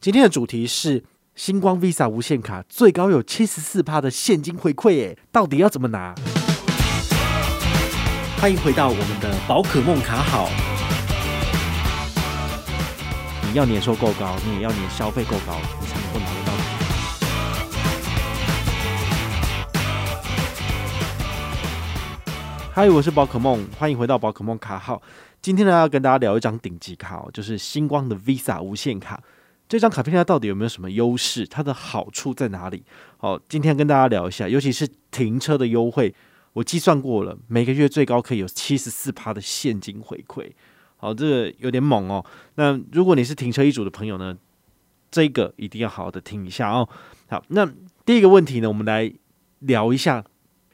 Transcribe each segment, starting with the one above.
今天的主题是星光 Visa 无限卡，最高有七十四趴的现金回馈，诶，到底要怎么拿？欢迎回到我们的宝可梦卡好。你要年收够高，你也要年消费够高，你才能够拿得到。嗨，我是宝可梦，欢迎回到宝可梦卡号。今天呢，要跟大家聊一张顶级卡哦，就是星光的 Visa 无限卡。这张卡片它到底有没有什么优势？它的好处在哪里？好，今天跟大家聊一下，尤其是停车的优惠，我计算过了，每个月最高可以有七十四趴的现金回馈。好，这个有点猛哦。那如果你是停车一族的朋友呢，这个一定要好好的听一下哦。好，那第一个问题呢，我们来聊一下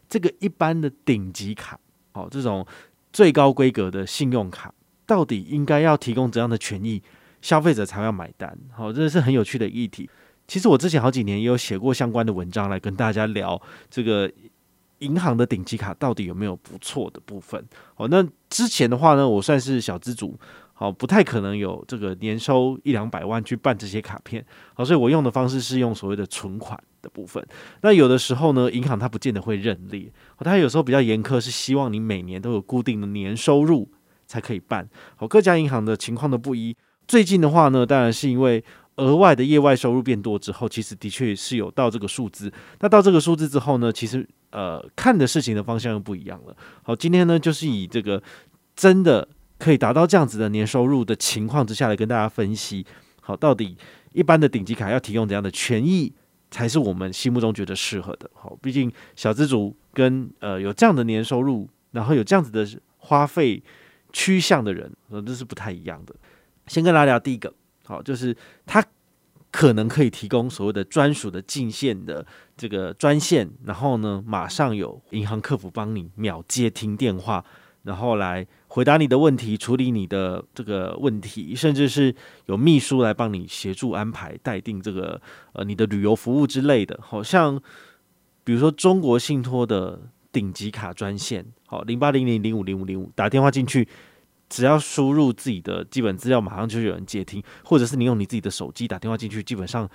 这个一般的顶级卡，好，这种最高规格的信用卡，到底应该要提供怎样的权益？消费者才要买单，好，这是很有趣的议题。其实我之前好几年也有写过相关的文章来跟大家聊这个银行的顶级卡到底有没有不错的部分。好，那之前的话呢，我算是小资族，好，不太可能有这个年收一两百万去办这些卡片，好，所以我用的方式是用所谓的存款的部分。那有的时候呢，银行它不见得会认列，它有时候比较严苛，是希望你每年都有固定的年收入才可以办。好，各家银行的情况都不一。最近的话呢，当然是因为额外的业外收入变多之后，其实的确是有到这个数字。那到这个数字之后呢，其实呃看的事情的方向又不一样了。好，今天呢就是以这个真的可以达到这样子的年收入的情况之下来跟大家分析。好，到底一般的顶级卡要提供怎样的权益才是我们心目中觉得适合的？好，毕竟小资族跟呃有这样的年收入，然后有这样子的花费趋向的人，呃，这是不太一样的。先跟大家聊第一个，好，就是它可能可以提供所谓的专属的进线的这个专线，然后呢，马上有银行客服帮你秒接听电话，然后来回答你的问题，处理你的这个问题，甚至是有秘书来帮你协助安排待定这个呃你的旅游服务之类的，好像比如说中国信托的顶级卡专线，好，零八零零零五零五零五打电话进去。只要输入自己的基本资料，马上就有人接听，或者是你用你自己的手机打电话进去，基本上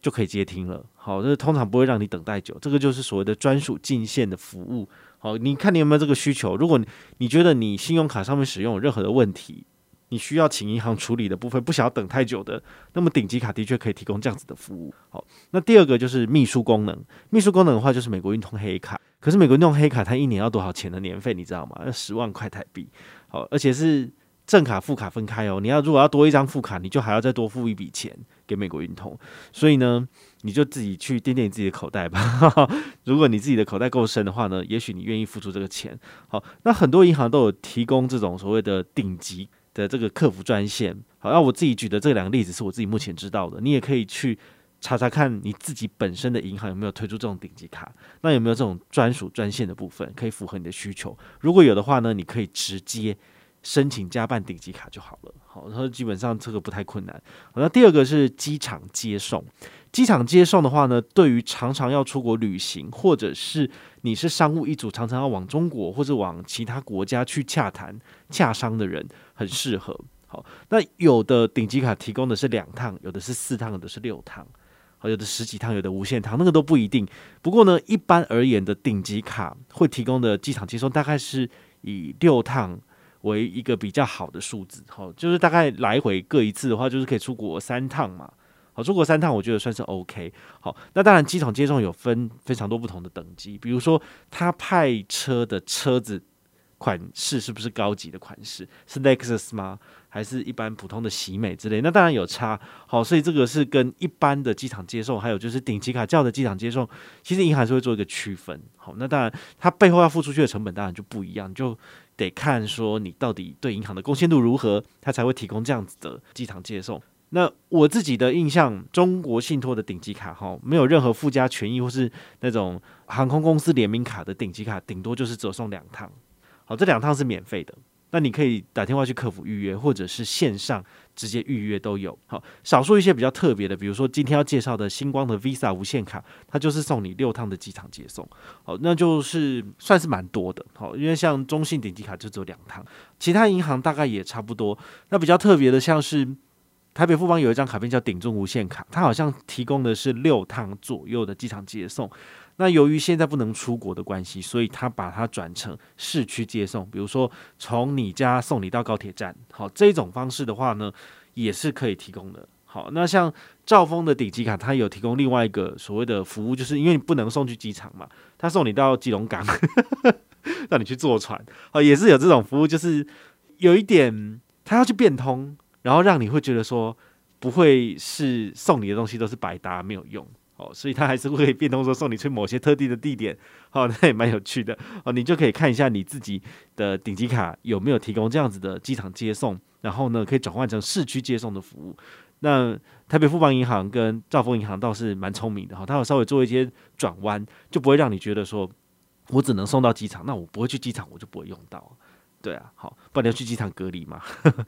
就可以接听了。好，这通常不会让你等待久，这个就是所谓的专属进线的服务。好，你看你有没有这个需求？如果你你觉得你信用卡上面使用有任何的问题，你需要请银行处理的部分，不想要等太久的，那么顶级卡的确可以提供这样子的服务。好，那第二个就是秘书功能，秘书功能的话就是美国运通黑卡，可是美国运通黑卡它一年要多少钱的年费，你知道吗？要十万块台币。哦，而且是正卡副卡分开哦。你要如果要多一张副卡，你就还要再多付一笔钱给美国运通。所以呢，你就自己去掂掂你自己的口袋吧。如果你自己的口袋够深的话呢，也许你愿意付出这个钱。好，那很多银行都有提供这种所谓的顶级的这个客服专线。好，那我自己举的这两个例子是我自己目前知道的，你也可以去查查看你自己本身的银行有没有推出这种顶级卡，那有没有这种专属专线的部分可以符合你的需求？如果有的话呢，你可以直接申请加办顶级卡就好了。好，然后基本上这个不太困难。好，那第二个是机场接送，机场接送的话呢，对于常常要出国旅行，或者是你是商务一族，常常要往中国或者往其他国家去洽谈洽商的人，很适合。好，那有的顶级卡提供的是两趟，有的是四趟，有的是六趟。有的十几趟，有的无限趟，那个都不一定。不过呢，一般而言的顶级卡会提供的机场接送，大概是以六趟为一个比较好的数字。好，就是大概来回各一次的话，就是可以出国三趟嘛。好，出国三趟，我觉得算是 OK。好，那当然机场接送有分非常多不同的等级，比如说他派车的车子款式是不是高级的款式，是 Lexus 吗？还是一般普通的喜美之类，那当然有差。好，所以这个是跟一般的机场接送，还有就是顶级卡叫的机场接送，其实银行是会做一个区分。好，那当然它背后要付出去的成本当然就不一样，就得看说你到底对银行的贡献度如何，它才会提供这样子的机场接送。那我自己的印象，中国信托的顶级卡哈，没有任何附加权益或是那种航空公司联名卡的顶级卡，顶多就是只送两趟。好，这两趟是免费的。那你可以打电话去客服预约，或者是线上直接预约都有。好，少数一些比较特别的，比如说今天要介绍的星光的 Visa 无限卡，它就是送你六趟的机场接送。好，那就是算是蛮多的。好，因为像中信顶级卡就只有两趟，其他银行大概也差不多。那比较特别的，像是台北富邦有一张卡片叫顶中无限卡，它好像提供的是六趟左右的机场接送。那由于现在不能出国的关系，所以他把它转成市区接送，比如说从你家送你到高铁站，好，这种方式的话呢，也是可以提供的。好，那像兆丰的顶级卡，它有提供另外一个所谓的服务，就是因为你不能送去机场嘛，他送你到基隆港，让你去坐船，哦，也是有这种服务，就是有一点他要去变通，然后让你会觉得说不会是送你的东西都是白搭没有用。哦，所以他还是会变通说送你去某些特定的地点，哦，那也蛮有趣的哦。你就可以看一下你自己的顶级卡有没有提供这样子的机场接送，然后呢，可以转换成市区接送的服务。那台北富邦银行跟兆丰银行倒是蛮聪明的哈，他有稍微做一些转弯，就不会让你觉得说我只能送到机场，那我不会去机场，我就不会用到。对啊，好，不然你要去机场隔离嘛。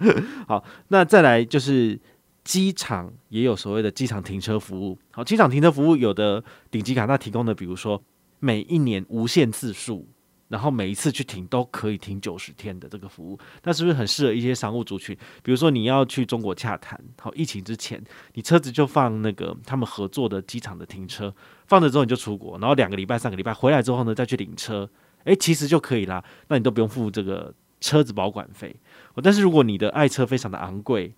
好，那再来就是。机场也有所谓的机场停车服务。好，机场停车服务有的顶级卡它提供的，比如说每一年无限次数，然后每一次去停都可以停九十天的这个服务，那是不是很适合一些商务族群？比如说你要去中国洽谈，好，疫情之前你车子就放那个他们合作的机场的停车，放着之后你就出国，然后两个礼拜、三个礼拜回来之后呢，再去领车，诶，其实就可以啦，那你都不用付这个车子保管费。但是如果你的爱车非常的昂贵，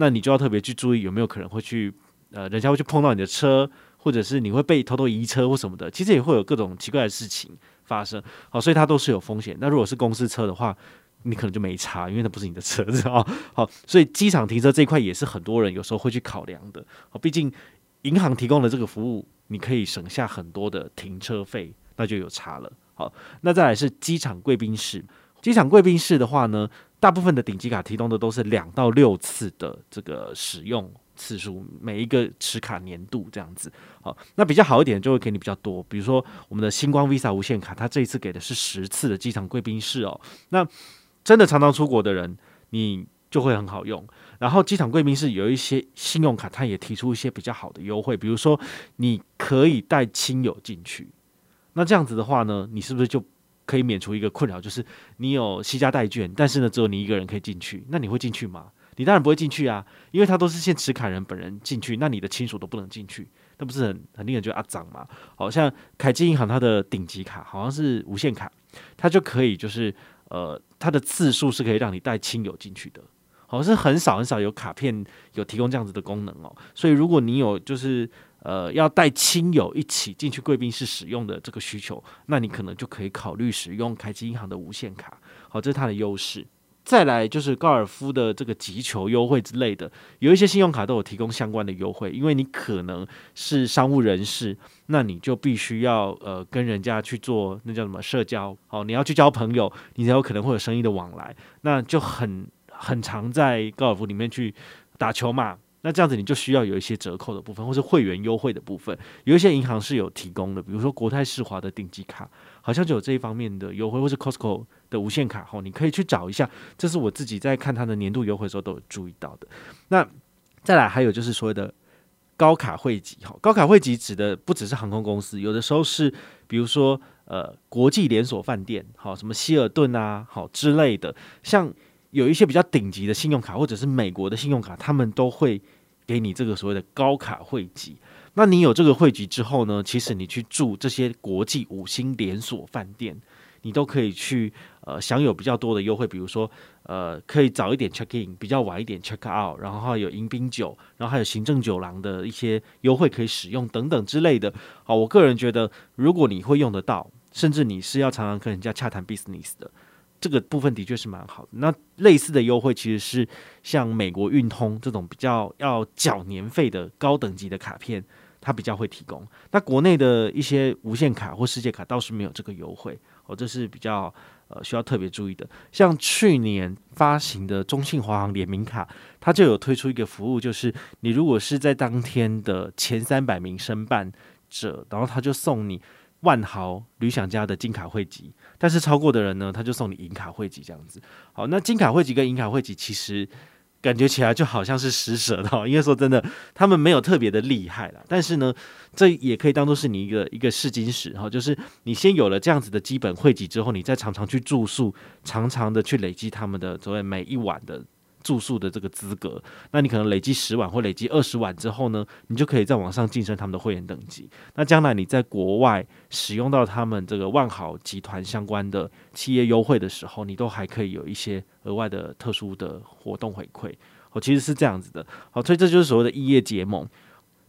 那你就要特别去注意有没有可能会去，呃，人家会去碰到你的车，或者是你会被偷偷移车或什么的，其实也会有各种奇怪的事情发生。好，所以它都是有风险。那如果是公司车的话，你可能就没差，因为那不是你的车子啊。好，所以机场停车这一块也是很多人有时候会去考量的。好，毕竟银行提供的这个服务，你可以省下很多的停车费，那就有差了。好，那再来是机场贵宾室。机场贵宾室的话呢，大部分的顶级卡提供的都是两到六次的这个使用次数，每一个持卡年度这样子。好，那比较好一点就会给你比较多，比如说我们的星光 Visa 无限卡，它这一次给的是十次的机场贵宾室哦。那真的常常出国的人，你就会很好用。然后机场贵宾室有一些信用卡，它也提出一些比较好的优惠，比如说你可以带亲友进去。那这样子的话呢，你是不是就可以免除一个困扰，就是你有携家代券，但是呢，只有你一个人可以进去，那你会进去吗？你当然不会进去啊，因为他都是限持卡人本人进去，那你的亲属都不能进去，那不是很很令人觉得阿脏吗？好像凯基银行它的顶级卡好像是无限卡，它就可以就是呃，它的次数是可以让你带亲友进去的，好像是很少很少有卡片有提供这样子的功能哦，所以如果你有就是。呃，要带亲友一起进去贵宾室使用的这个需求，那你可能就可以考虑使用凯基银行的无限卡。好，这是它的优势。再来就是高尔夫的这个击球优惠之类的，有一些信用卡都有提供相关的优惠。因为你可能是商务人士，那你就必须要呃跟人家去做那叫什么社交。好，你要去交朋友，你才有可能会有生意的往来，那就很很常在高尔夫里面去打球嘛。那这样子你就需要有一些折扣的部分，或是会员优惠的部分，有一些银行是有提供的，比如说国泰世华的顶级卡，好像就有这一方面的优惠，或是 Costco 的无限卡，吼，你可以去找一下。这是我自己在看它的年度优惠的时候都有注意到的。那再来还有就是所谓的高卡汇集，哈，高卡汇集指的不只是航空公司，有的时候是比如说呃国际连锁饭店，好，什么希尔顿啊，好之类的，像。有一些比较顶级的信用卡，或者是美国的信用卡，他们都会给你这个所谓的高卡汇集。那你有这个汇集之后呢，其实你去住这些国际五星连锁饭店，你都可以去呃享有比较多的优惠。比如说呃，可以早一点 check in，比较晚一点 check out，然后还有迎宾酒，然后还有行政酒廊的一些优惠可以使用等等之类的。好，我个人觉得，如果你会用得到，甚至你是要常常跟人家洽谈 business 的。这个部分的确是蛮好的。那类似的优惠其实是像美国运通这种比较要缴年费的高等级的卡片，它比较会提供。那国内的一些无限卡或世界卡倒是没有这个优惠哦，这是比较呃需要特别注意的。像去年发行的中信华航联名卡，它就有推出一个服务，就是你如果是在当天的前三百名申办者，然后他就送你。万豪旅享家的金卡汇集，但是超过的人呢，他就送你银卡汇集这样子。好，那金卡汇集跟银卡汇集其实感觉起来就好像是施舍的，因为说真的，他们没有特别的厉害啦。但是呢，这也可以当做是你一个一个试金石哈，就是你先有了这样子的基本汇集之后，你再常常去住宿，常常的去累积他们的所谓每一晚的住宿的这个资格。那你可能累积十晚或累积二十晚之后呢，你就可以再往上晋升他们的会员等级。那将来你在国外使用到他们这个万豪集团相关的企业优惠的时候，你都还可以有一些额外的特殊的活动回馈。哦，其实是这样子的。好，所以这就是所谓的异业结盟。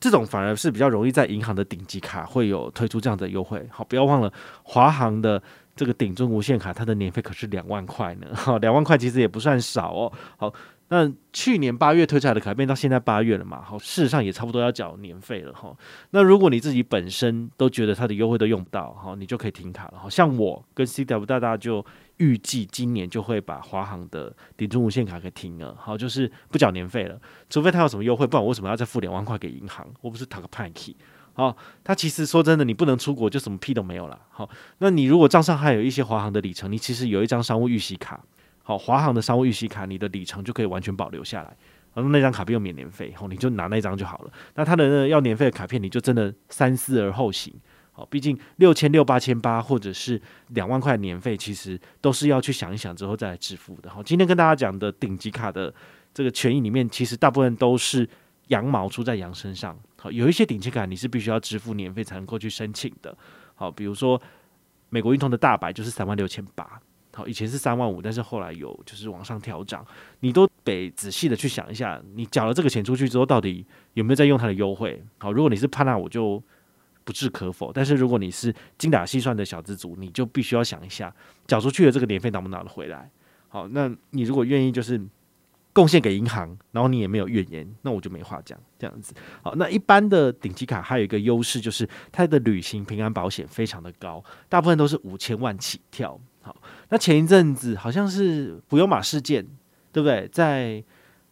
这种反而是比较容易在银行的顶级卡会有推出这样的优惠。好，不要忘了华航的这个顶尊无限卡，它的年费可是两万块呢。哈，两万块其实也不算少哦。好。那去年八月推出来的卡片到现在八月了嘛？好，事实上也差不多要缴年费了哈。那如果你自己本身都觉得它的优惠都用不到，哈，你就可以停卡了。好像我跟 CW 大大就预计今年就会把华航的顶尊无限卡给停了，好，就是不缴年费了，除非他有什么优惠，不然我为什么要再付两万块给银行？我不是讨个派气？哦，他其实说真的，你不能出国就什么屁都没有了。好，那你如果账上还有一些华航的里程，你其实有一张商务预习卡。好，华航的商务预习卡，你的里程就可以完全保留下来，然后那张卡片又免年费，好，你就拿那张就好了。那他的那要年费的卡片，你就真的三思而后行。好，毕竟六千六、八千八，或者是两万块年费，其实都是要去想一想之后再来支付的。好，今天跟大家讲的顶级卡的这个权益里面，其实大部分都是羊毛出在羊身上。好，有一些顶级卡你是必须要支付年费才能够去申请的。好，比如说美国运通的大白就是三万六千八。好，以前是三万五，但是后来有就是往上调涨，你都得仔细的去想一下，你缴了这个钱出去之后，到底有没有在用它的优惠？好，如果你是帕纳，我就不置可否；但是如果你是精打细算的小资族，你就必须要想一下，缴出去的这个年费拿不拿得回来？好，那你如果愿意就是贡献给银行，然后你也没有怨言，那我就没话讲，这样子。好，那一般的顶级卡还有一个优势就是它的旅行平安保险非常的高，大部分都是五千万起跳。好，那前一阵子好像是普悠玛事件，对不对？在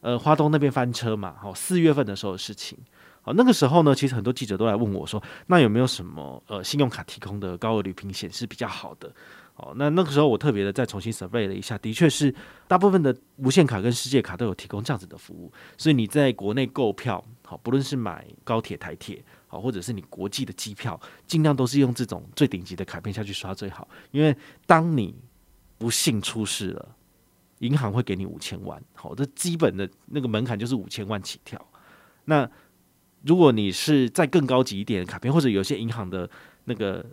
呃花东那边翻车嘛。好，四月份的时候的事情。好，那个时候呢，其实很多记者都来问我说，那有没有什么呃信用卡提供的高额旅平险是比较好的？好，那那个时候我特别的再重新 survey 了一下，的确是大部分的无限卡跟世界卡都有提供这样子的服务。所以你在国内购票，好，不论是买高铁、台铁。好，或者是你国际的机票，尽量都是用这种最顶级的卡片下去刷最好。因为当你不幸出事了，银行会给你五千万。好，这基本的那个门槛就是五千万起跳。那如果你是再更高级一点的卡片，或者有些银行的那个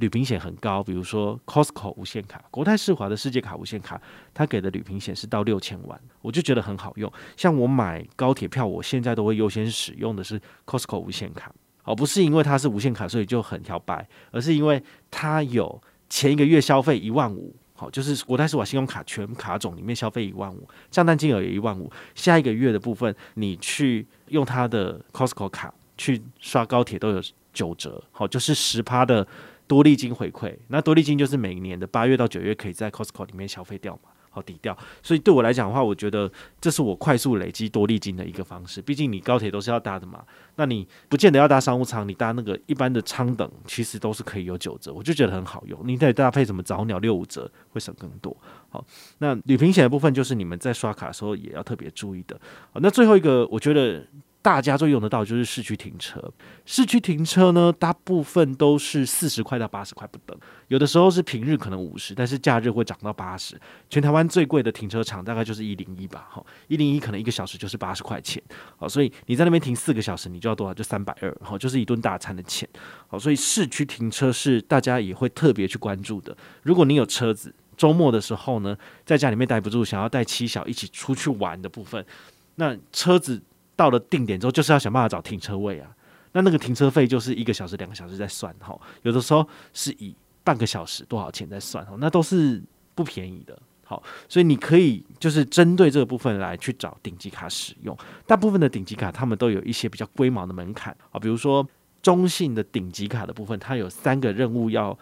旅平险很高，比如说 Costco 无限卡、国泰世华的世界卡无限卡，它给的旅平险是到六千万，我就觉得很好用。像我买高铁票，我现在都会优先使用的是 Costco 无限卡。哦，不是因为它是无限卡，所以就很摇摆，而是因为它有前一个月消费一万五，好，就是国泰世华信用卡全卡种里面消费一万五，账单金额也一万五，下一个月的部分你去用它的 Costco 卡去刷高铁都有九折，好，就是十趴的多利金回馈，那多利金就是每年的八月到九月可以在 Costco 里面消费掉嘛。好抵掉，所以对我来讲的话，我觉得这是我快速累积多利金的一个方式。毕竟你高铁都是要搭的嘛，那你不见得要搭商务舱，你搭那个一般的舱等，其实都是可以有九折，我就觉得很好用。你得搭配什么早鸟六五折，会省更多。好，那旅平险的部分就是你们在刷卡的时候也要特别注意的。好，那最后一个，我觉得。大家最用得到就是市区停车，市区停车呢，大部分都是四十块到八十块不等，有的时候是平日可能五十，但是假日会涨到八十。全台湾最贵的停车场大概就是一零一吧，哈，一零一可能一个小时就是八十块钱，好，所以你在那边停四个小时，你就要多少？就三百二，好，就是一顿大餐的钱，好，所以市区停车是大家也会特别去关注的。如果你有车子，周末的时候呢，在家里面待不住，想要带妻小一起出去玩的部分，那车子。到了定点之后，就是要想办法找停车位啊。那那个停车费就是一个小时、两个小时在算哈，有的时候是以半个小时多少钱在算哈，那都是不便宜的。好，所以你可以就是针对这个部分来去找顶级卡使用。大部分的顶级卡他们都有一些比较龟毛的门槛啊，比如说中信的顶级卡的部分，它有三个任务要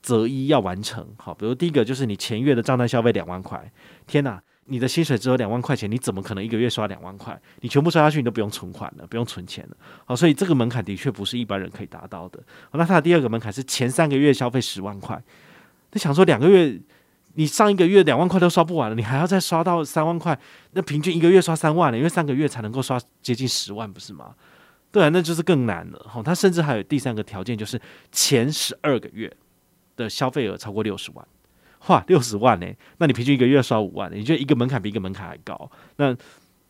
择一要完成。好，比如第一个就是你前月的账单消费两万块，天哪！你的薪水只有两万块钱，你怎么可能一个月刷两万块？你全部刷下去，你都不用存款了，不用存钱了。好，所以这个门槛的确不是一般人可以达到的。那它的第二个门槛是前三个月消费十万块。你想说两个月，你上一个月两万块都刷不完了，你还要再刷到三万块？那平均一个月刷三万了，因为三个月才能够刷接近十万，不是吗？对啊，那就是更难了。好，它甚至还有第三个条件，就是前十二个月的消费额超过六十万。哇，六十万呢？那你平均一个月刷五万，你觉得一个门槛比一个门槛还高？那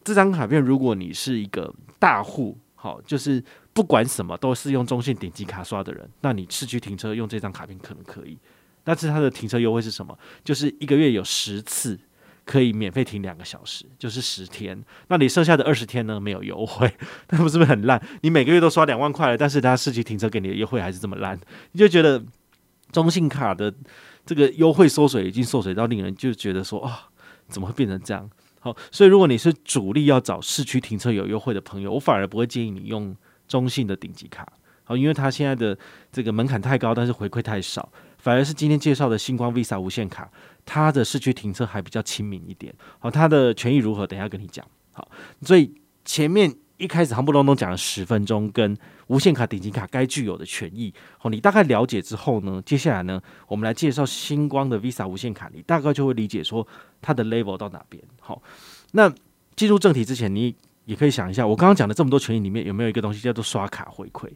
这张卡片，如果你是一个大户，好，就是不管什么都是用中信顶级卡刷的人，那你市区停车用这张卡片可能可以。但是它的停车优惠是什么？就是一个月有十次可以免费停两个小时，就是十天。那你剩下的二十天呢？没有优惠，那不是不是很烂？你每个月都刷两万块了，但是它市区停车给你的优惠还是这么烂，你就觉得中信卡的这个优惠缩水已经缩水到令人就觉得说啊、怎么会变成这样？好，所以如果你是主力要找市区停车有优惠的朋友，我反而不会建议你用中信的顶级卡，好，因为它现在的这个门槛太高，但是回馈太少。反而是今天介绍的星光 Visa 无限卡，它的市区停车还比较亲民一点。好，它的权益如何？等一下跟你讲。好，所以前面一开始夯不隆咚讲了十分钟，跟无限卡顶级卡该具有的权益。好，你大概了解之后呢，接下来呢，我们来介绍星光的 Visa 无限卡，你大概就会理解说它的 level 到哪边。好，那进入正题之前，你也可以想一下，我刚刚讲的这么多权益里面，有没有一个东西叫做刷卡回馈？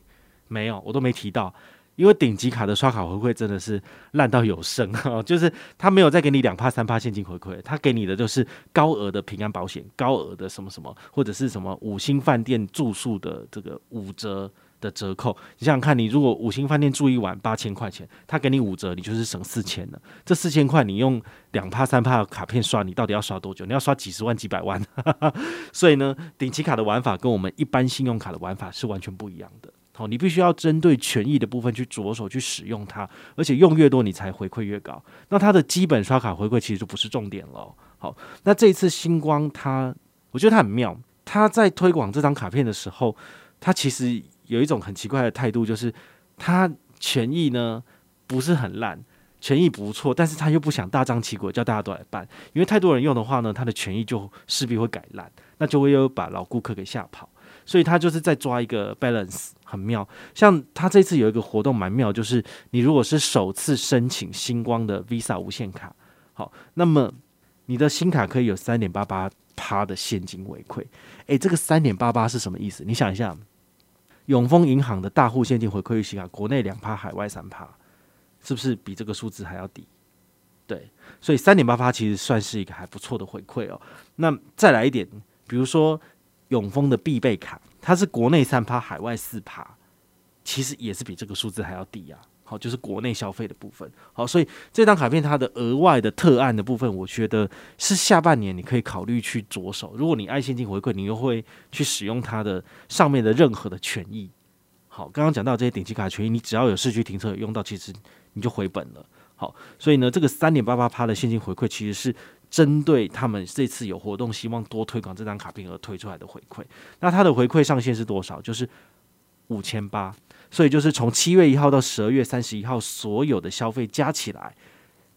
没有，我都没提到。因为顶级卡的刷卡回馈真的是烂到有剩啊，就是他没有再给你两帕三帕现金回馈，他给你的就是高额的平安保险、高额的什么什么，或者是什么五星饭店住宿的这个五折的折扣。你想想看，你如果五星饭店住一晚八千块钱，他给你五折，你就是省四千了。这四千块你用两帕三帕卡片刷，你到底要刷多久？你要刷几十万、几百万？所以呢，顶级卡的玩法跟我们一般信用卡的玩法是完全不一样的。好，你必须要针对权益的部分去着手去使用它，而且用越多，你才回馈越高。那它的基本刷卡回馈其实就不是重点了。好，那这一次星光它，我觉得它很妙。它在推广这张卡片的时候，它其实有一种很奇怪的态度，就是它权益呢不是很烂，权益不错，但是它又不想大张旗鼓叫大家都来办，因为太多人用的话呢，它的权益就势必会改烂，那就会又把老顾客给吓跑。所以他就是在抓一个 balance，很妙。像他这次有一个活动蛮妙，就是你如果是首次申请星光的 Visa 无限卡，好，那么你的新卡可以有三点八八趴的现金回馈。诶，这个三点八八是什么意思？你想一下，永丰银行的大户现金回馈预期卡，国内两趴，海外三趴，是不是比这个数字还要低？对，所以三点八八其实算是一个还不错的回馈哦。那再来一点，比如说。永丰的必备卡，它是国内三趴，海外四趴，其实也是比这个数字还要低啊。好，就是国内消费的部分。好，所以这张卡片它的额外的特案的部分，我觉得是下半年你可以考虑去着手。如果你爱现金回馈，你又会去使用它的上面的任何的权益。好，刚刚讲到这些顶级卡权益，你只要有市区停车用到，其实你就回本了。好，所以呢，这个三点八八趴的现金回馈其实是。针对他们这次有活动，希望多推广这张卡片而推出来的回馈，那它的回馈上限是多少？就是五千八，所以就是从七月一号到十二月三十一号，所有的消费加起来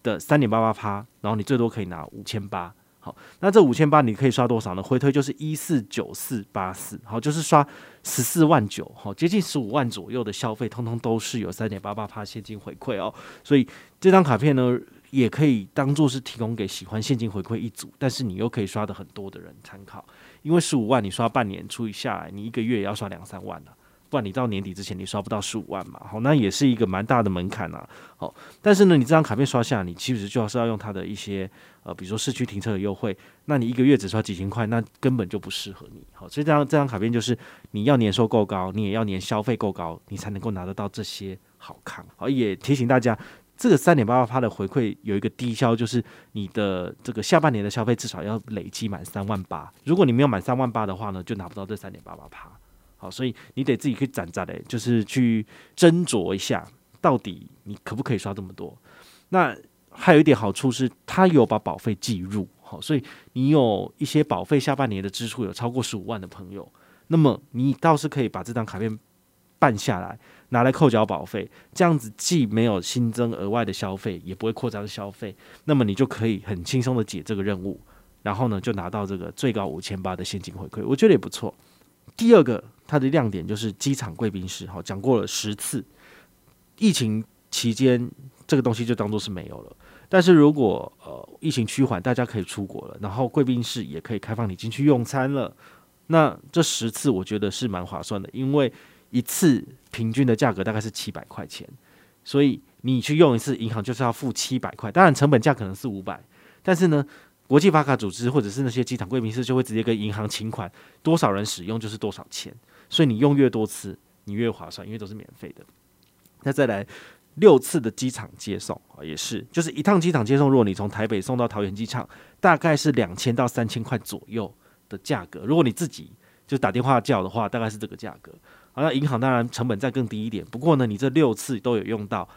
的三点八八趴，然后你最多可以拿五千八。好，那这五千八你可以刷多少呢？回推就是一四九四八四，好，就是刷十四万九，好，接近十五万左右的消费，通通都是有三点八八趴现金回馈哦。所以这张卡片呢，也可以当做是提供给喜欢现金回馈一组，但是你又可以刷的很多的人参考，因为十五万你刷半年除以下来，你一个月也要刷两三万了，不然你到年底之前你刷不到十五万嘛，好，那也是一个蛮大的门槛啊，好，但是呢，你这张卡片刷下，你其实就要是要用它的一些呃，比如说市区停车的优惠，那你一个月只刷几千块，那根本就不适合你，好，所以这张这张卡片就是你要年收够高，你也要年消费够高，你才能够拿得到这些好康，好，也提醒大家。这个三点八八趴的回馈有一个低消，就是你的这个下半年的消费至少要累积满三万八。如果你没有满三万八的话呢，就拿不到这三点八八趴。好，所以你得自己去攒攒嘞，就是去斟酌一下，到底你可不可以刷这么多。那还有一点好处是，它有把保费计入。好，所以你有一些保费下半年的支出有超过十五万的朋友，那么你倒是可以把这张卡片办下来。拿来扣缴保费，这样子既没有新增额外的消费，也不会扩张消费，那么你就可以很轻松的解这个任务，然后呢，就拿到这个最高五千八的现金回馈，我觉得也不错。第二个，它的亮点就是机场贵宾室，好，讲过了十次，疫情期间这个东西就当做是没有了，但是如果呃疫情趋缓，大家可以出国了，然后贵宾室也可以开放你进去用餐了，那这十次我觉得是蛮划算的，因为。一次平均的价格大概是七百块钱，所以你去用一次，银行就是要付七百块。当然成本价可能是五百，但是呢，国际发卡组织或者是那些机场贵宾室就会直接跟银行请款，多少人使用就是多少钱。所以你用越多次，你越划算，因为都是免费的。那再来六次的机场接送啊，也是，就是一趟机场接送，如果你从台北送到桃园机场，大概是两千到三千块左右的价格。如果你自己就打电话叫的话，大概是这个价格。好，那银行当然成本再更低一点，不过呢，你这六次都有用到，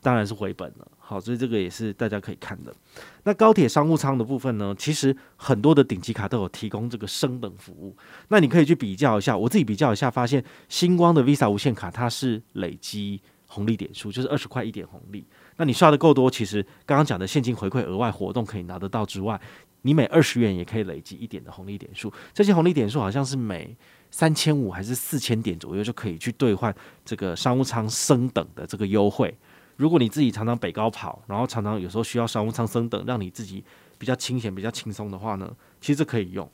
当然是回本了。好，所以这个也是大家可以看的。那高铁商务舱的部分呢，其实很多的顶级卡都有提供这个升等服务。那你可以去比较一下，我自己比较一下，发现星光的 Visa 无限卡它是累积红利点数，就是二十块一点红利。那你刷的够多，其实刚刚讲的现金回馈额外活动可以拿得到之外，你每二十元也可以累积一点的红利点数。这些红利点数好像是每三千五还是四千点左右就可以去兑换这个商务舱升等的这个优惠。如果你自己常常北高跑，然后常常有时候需要商务舱升等，让你自己比较清闲、比较轻松的话呢，其实可以用。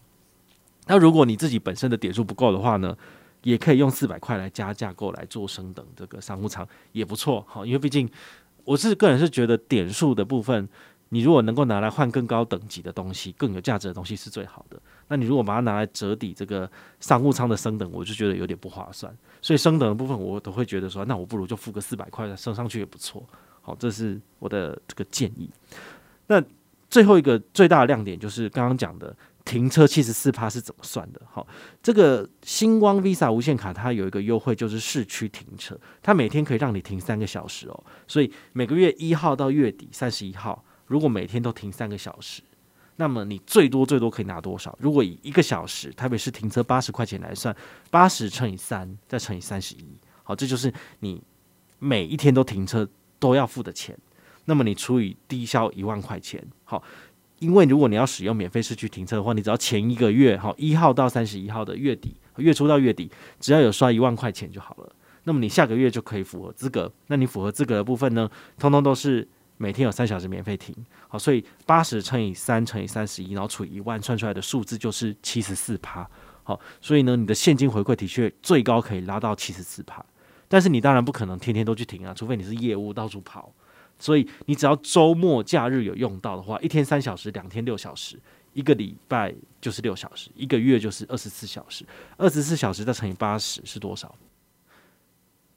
那如果你自己本身的点数不够的话呢，也可以用四百块来加价购来做升等这个商务舱也不错。好，因为毕竟我是个人是觉得点数的部分。你如果能够拿来换更高等级的东西，更有价值的东西是最好的。那你如果把它拿来折抵这个商务舱的升等，我就觉得有点不划算。所以升等的部分，我都会觉得说，那我不如就付个四百块升上去也不错。好，这是我的这个建议。那最后一个最大的亮点就是刚刚讲的停车七十四趴是怎么算的？好，这个星光 Visa 无限卡它有一个优惠，就是市区停车，它每天可以让你停三个小时哦。所以每个月一号到月底三十一号。如果每天都停三个小时，那么你最多最多可以拿多少？如果以一个小时台北市停车八十块钱来算，八十乘以三再乘以三十一，好，这就是你每一天都停车都要付的钱。那么你除以低消一万块钱，好，因为如果你要使用免费市区停车的话，你只要前一个月，好，一号到三十一号的月底，月初到月底，只要有刷一万块钱就好了。那么你下个月就可以符合资格。那你符合资格的部分呢，通通都是。每天有三小时免费停，好，所以八十乘以三乘以三十一，然后除以一万，算出来的数字就是七十四趴。好，所以呢，你的现金回馈的确最高可以拉到七十四趴，但是你当然不可能天天都去停啊，除非你是业务到处跑。所以你只要周末假日有用到的话，一天三小时，两天六小时，一个礼拜就是六小时，一个月就是二十四小时，二十四小时再乘以八十是多少？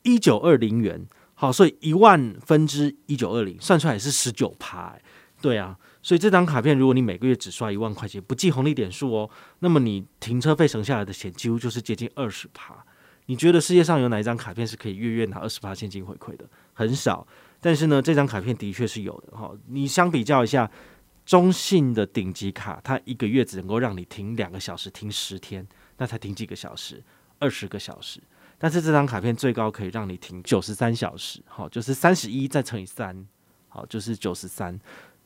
一九二零元。好，所以一万分之一九二零算出来是十九趴，对啊，所以这张卡片如果你每个月只刷一万块钱，不计红利点数哦，那么你停车费省下来的钱几乎就是接近二十趴。你觉得世界上有哪一张卡片是可以月月拿二十趴现金回馈的？很少，但是呢，这张卡片的确是有的哈。你相比较一下，中信的顶级卡，它一个月只能够让你停两个小时，停十天，那才停几个小时？二十个小时。但是这张卡片最高可以让你停九十三小时，好，就是三十一再乘以三，好，就是九十三。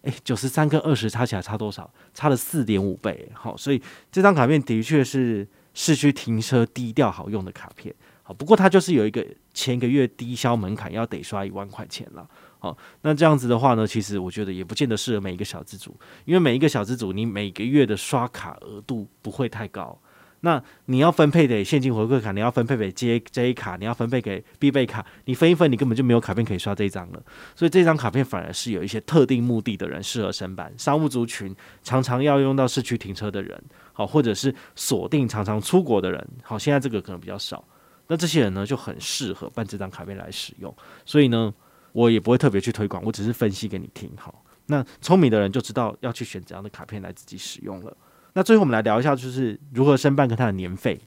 诶，九十三跟二十差起来差多少？差了四点五倍，好，所以这张卡片的确是市区停车低调好用的卡片，不过它就是有一个前一个月低消门槛，要得刷一万块钱了，好，那这样子的话呢，其实我觉得也不见得适合每一个小资族，因为每一个小资族你每个月的刷卡额度不会太高。那你要分配给现金回馈卡，你要分配给 J J 卡，你要分配给必备卡，你分一分，你根本就没有卡片可以刷这张了。所以这张卡片反而是有一些特定目的的人适合申办，商务族群常常要用到市区停车的人，好，或者是锁定常常出国的人，好，现在这个可能比较少。那这些人呢就很适合办这张卡片来使用。所以呢，我也不会特别去推广，我只是分析给你听。好，那聪明的人就知道要去选怎样的卡片来自己使用了。那最后我们来聊一下，就是如何申办跟它的年费。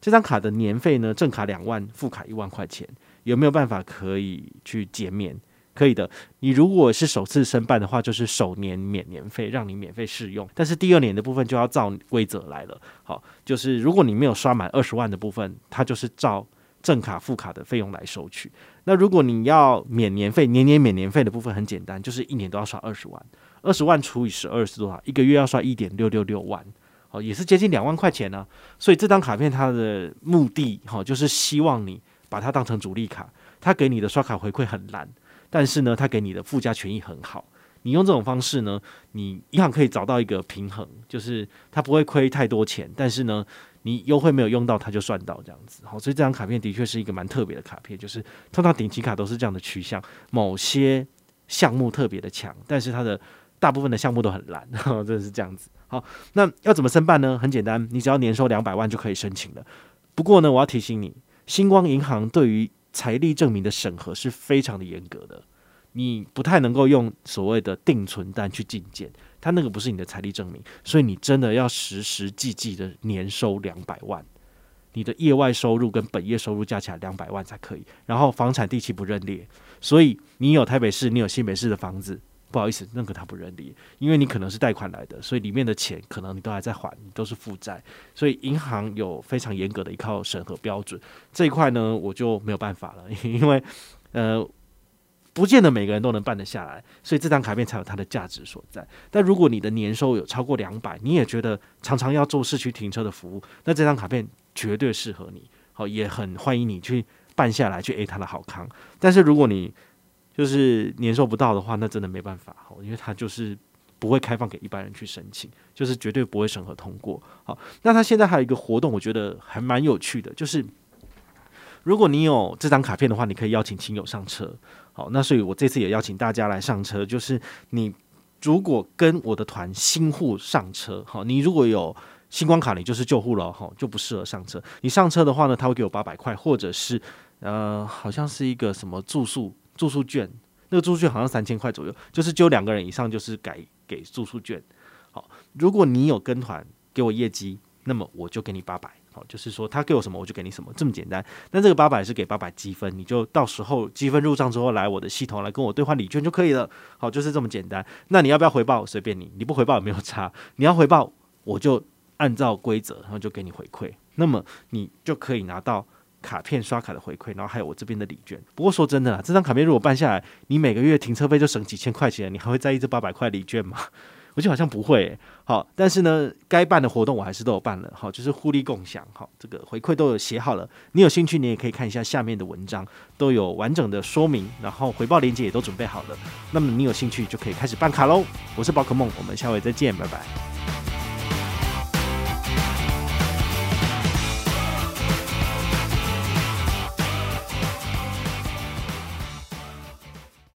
这张卡的年费呢，正卡两万，副卡一万块钱，有没有办法可以去减免？可以的。你如果是首次申办的话，就是首年免年费，让你免费试用。但是第二年的部分就要照规则来了。好，就是如果你没有刷满二十万的部分，它就是照正卡副卡的费用来收取。那如果你要免年费，年年免年费的部分很简单，就是一年都要刷二十万。二十万除以十二是多少？一个月要刷一点六六六万，哦，也是接近两万块钱呢、所以这张卡片它的目的，哈，就是希望你把它当成主力卡，它给你的刷卡回馈很烂，但是呢，它给你的附加权益很好。你用这种方式呢，你银行可以找到一个平衡，就是它不会亏太多钱，但是呢，你优惠没有用到，它就算到这样子。好，所以这张卡片的确是一个蛮特别的卡片，就是通常顶级卡都是这样的趋向，某些项目特别的强，但是它的大部分的项目都很烂，真的是这样子。好，那要怎么申办呢？很简单，你只要年收两百万就可以申请了。不过呢，我要提醒你，星光银行对于财力证明的审核是非常的严格的，你不太能够用所谓的定存单去进件，它那个不是你的财力证明，所以你真的要实实际际的年收两百万，你的业外收入跟本业收入加起来两百万才可以。然后房产地契不认列，所以你有台北市，你有新北市的房子。不好意思，那个他不认列，因为你可能是贷款来的，所以里面的钱可能你都还在还，你都是负债，所以银行有非常严格的一套审核标准。这一块呢，我就没有办法了，因为呃，不见得每个人都能办得下来，所以这张卡片才有它的价值所在。但如果你的年收有超过两百，你也觉得常常要做市区停车的服务，那这张卡片绝对适合你，好，也很欢迎你去办下来，去 A 它的好康。但是如果你就是年收不到的话，那真的没办法，因为它就是不会开放给一般人去申请，就是绝对不会审核通过。好，那它现在还有一个活动，我觉得还蛮有趣的，就是如果你有这张卡片的话，你可以邀请亲友上车。好，那所以我这次也邀请大家来上车，就是你如果跟我的团新户上车，好，你如果有星光卡，你就是旧户了，哈，就不适合上车。你上车的话呢，他会给我八百块，或者是呃，好像是一个什么住宿。住宿券，那个住宿券好像三千块左右，就是就两个人以上就是改给住宿券。好，如果你有跟团给我业绩，那么我就给你八百。好，就是说他给我什么我就给你什么，这么简单。那这个八百是给八百积分，你就到时候积分入账之后来我的系统来跟我兑换礼券就可以了。好，就是这么简单。那你要不要回报？随便你，你不回报也没有差。你要回报，我就按照规则，然后就给你回馈。那么你就可以拿到。卡片刷卡的回馈，然后还有我这边的礼券。不过说真的啊，这张卡片如果办下来，你每个月停车费就省几千块钱，你还会在意这八百块礼券吗？我觉得好像不会。好，但是呢，该办的活动我还是都有办了。好，就是互利共享。好，这个回馈都有写好了。你有兴趣，你也可以看一下下面的文章，都有完整的说明，然后回报链接也都准备好了。那么你有兴趣就可以开始办卡喽。我是宝可梦，我们下回再见，拜拜。